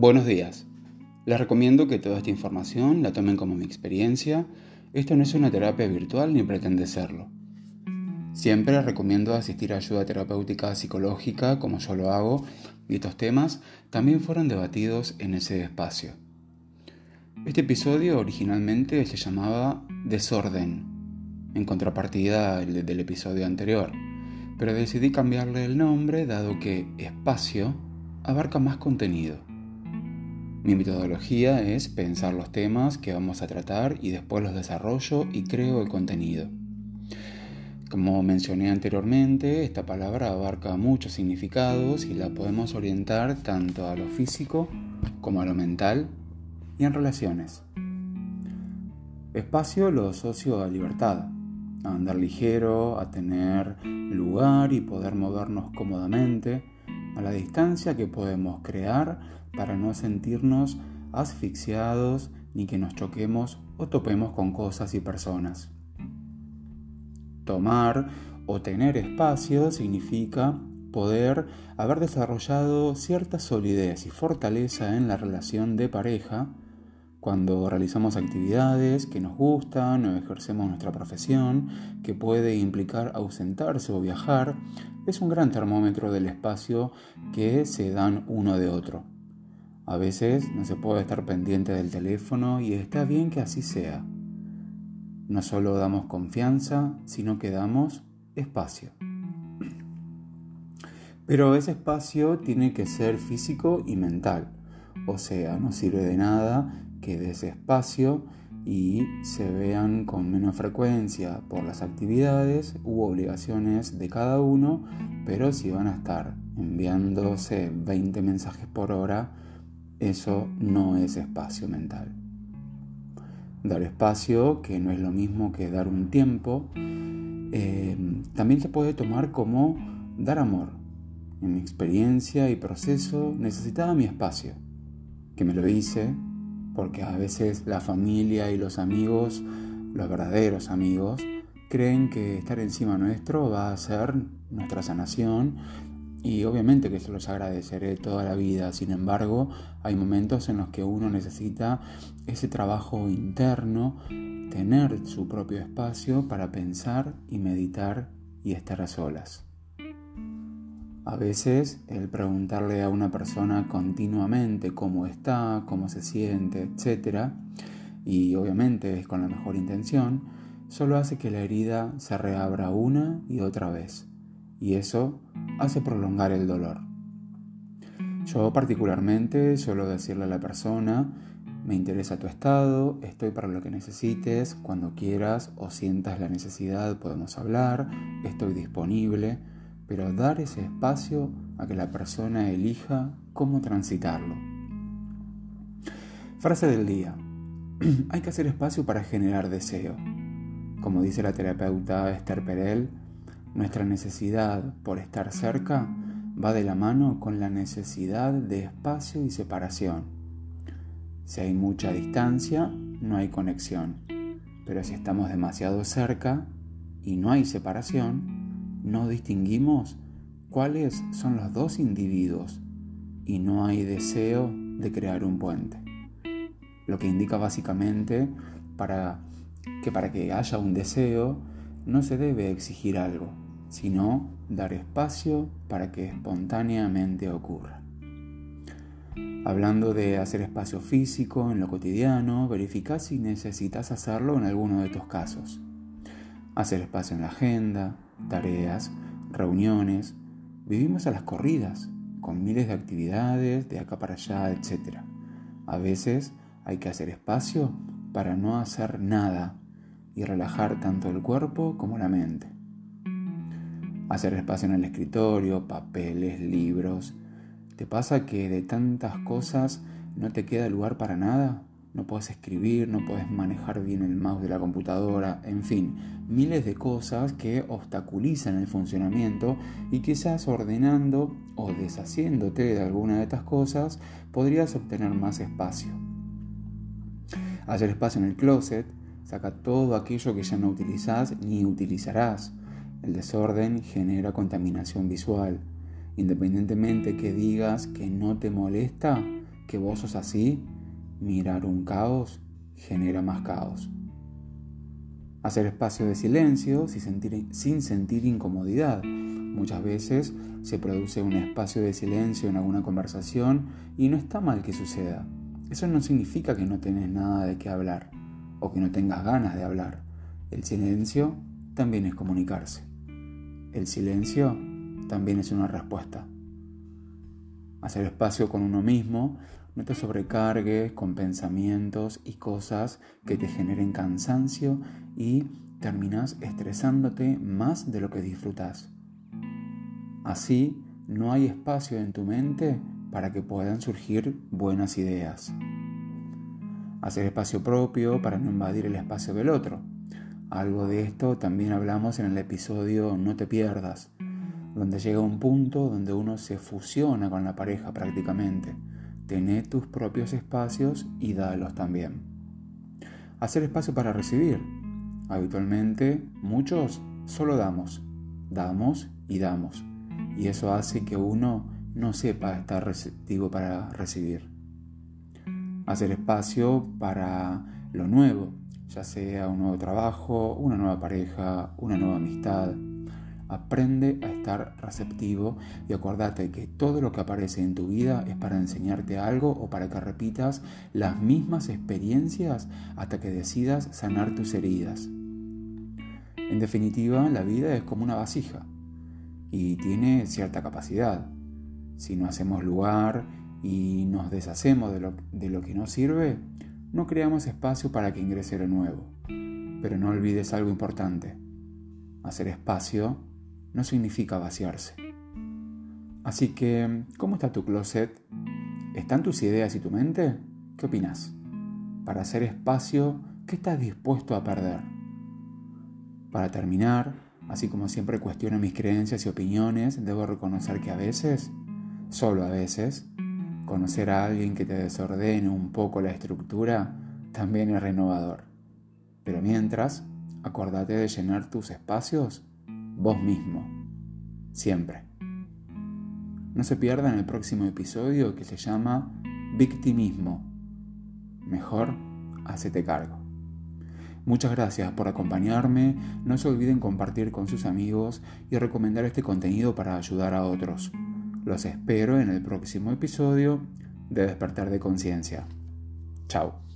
Buenos días. Les recomiendo que toda esta información la tomen como mi experiencia. Esto no es una terapia virtual ni pretende serlo. Siempre recomiendo asistir a ayuda terapéutica psicológica como yo lo hago y estos temas también fueron debatidos en ese espacio. Este episodio originalmente se llamaba Desorden, en contrapartida del episodio anterior, pero decidí cambiarle el nombre dado que espacio abarca más contenido. Mi metodología es pensar los temas que vamos a tratar y después los desarrollo y creo el contenido. Como mencioné anteriormente, esta palabra abarca muchos significados y la podemos orientar tanto a lo físico como a lo mental y en relaciones. Espacio lo asocio a libertad, a andar ligero, a tener lugar y poder movernos cómodamente, a la distancia que podemos crear para no sentirnos asfixiados ni que nos choquemos o topemos con cosas y personas. Tomar o tener espacio significa poder haber desarrollado cierta solidez y fortaleza en la relación de pareja cuando realizamos actividades que nos gustan o ejercemos nuestra profesión, que puede implicar ausentarse o viajar, es un gran termómetro del espacio que se dan uno de otro. A veces no se puede estar pendiente del teléfono y está bien que así sea. No solo damos confianza, sino que damos espacio. Pero ese espacio tiene que ser físico y mental. O sea, no sirve de nada que des espacio y se vean con menos frecuencia por las actividades u obligaciones de cada uno, pero si van a estar enviándose 20 mensajes por hora, eso no es espacio mental. Dar espacio, que no es lo mismo que dar un tiempo, eh, también se puede tomar como dar amor. En mi experiencia y proceso necesitaba mi espacio, que me lo hice, porque a veces la familia y los amigos, los verdaderos amigos, creen que estar encima nuestro va a ser nuestra sanación y obviamente que se los agradeceré toda la vida, sin embargo, hay momentos en los que uno necesita ese trabajo interno, tener su propio espacio para pensar y meditar y estar a solas. A veces el preguntarle a una persona continuamente cómo está, cómo se siente, etc., y obviamente es con la mejor intención, solo hace que la herida se reabra una y otra vez y eso hace prolongar el dolor. Yo particularmente suelo decirle a la persona, me interesa tu estado, estoy para lo que necesites, cuando quieras o sientas la necesidad podemos hablar, estoy disponible, pero dar ese espacio a que la persona elija cómo transitarlo. Frase del día. Hay que hacer espacio para generar deseo. Como dice la terapeuta Esther Perel, nuestra necesidad por estar cerca va de la mano con la necesidad de espacio y separación. Si hay mucha distancia, no hay conexión. Pero si estamos demasiado cerca y no hay separación, no distinguimos cuáles son los dos individuos y no hay deseo de crear un puente. Lo que indica básicamente para que para que haya un deseo no se debe exigir algo, sino dar espacio para que espontáneamente ocurra. Hablando de hacer espacio físico en lo cotidiano, verifica si necesitas hacerlo en alguno de estos casos. Hacer espacio en la agenda, tareas, reuniones. Vivimos a las corridas, con miles de actividades de acá para allá, etc. A veces hay que hacer espacio para no hacer nada y relajar tanto el cuerpo como la mente. Hacer espacio en el escritorio, papeles, libros. ¿Te pasa que de tantas cosas no te queda lugar para nada? No puedes escribir, no puedes manejar bien el mouse de la computadora, en fin, miles de cosas que obstaculizan el funcionamiento y quizás ordenando o deshaciéndote de alguna de estas cosas podrías obtener más espacio. Hacer espacio en el closet Saca todo aquello que ya no utilizás ni utilizarás. El desorden genera contaminación visual. Independientemente que digas que no te molesta, que vos sos así, mirar un caos genera más caos. Hacer espacio de silencio sin sentir, incomodidad. Muchas veces se produce un espacio de silencio en alguna conversación y no está mal que suceda. Eso no significa que no tenés nada de qué hablar o que no tengas ganas de hablar. El silencio también es comunicarse. El silencio también es una respuesta. Hacer espacio con uno mismo, no te sobrecargues con pensamientos y cosas que te generen cansancio y terminas estresándote más de lo que disfrutas. Así, no hay espacio en tu mente para que puedan surgir buenas ideas. Hacer espacio propio para no invadir el espacio del otro. Algo de esto también hablamos en el episodio No te pierdas, donde llega un punto donde uno se fusiona con la pareja prácticamente. Tené tus propios espacios y dalos también. Hacer espacio para recibir. Habitualmente muchos solo damos, damos y damos. Y eso hace que uno no sepa estar receptivo para recibir. Hacer espacio para lo nuevo, ya sea un nuevo trabajo, una nueva pareja, una nueva amistad. Aprende a estar receptivo y acordate que todo lo que aparece en tu vida es para enseñarte algo o para que repitas las mismas experiencias hasta que decidas sanar tus heridas. En definitiva, la vida es como una vasija y tiene cierta capacidad. Si no hacemos lugar y nos deshacemos de lo, de lo que nos sirve, no creamos espacio para que ingrese lo nuevo. Pero no olvides algo importante. Hacer espacio no significa vaciarse. Así que, ¿cómo está tu closet? ¿Están tus ideas y tu mente? ¿Qué opinas? Para hacer espacio, ¿qué estás dispuesto a perder? Para terminar, así como siempre cuestiono mis creencias y opiniones, debo reconocer que a veces, solo a veces, Conocer a alguien que te desordene un poco la estructura también es renovador. Pero mientras, acordate de llenar tus espacios vos mismo. Siempre. No se pierdan el próximo episodio que se llama Victimismo. Mejor, hacete cargo. Muchas gracias por acompañarme. No se olviden compartir con sus amigos y recomendar este contenido para ayudar a otros. Los espero en el próximo episodio de Despertar de Conciencia. Chao.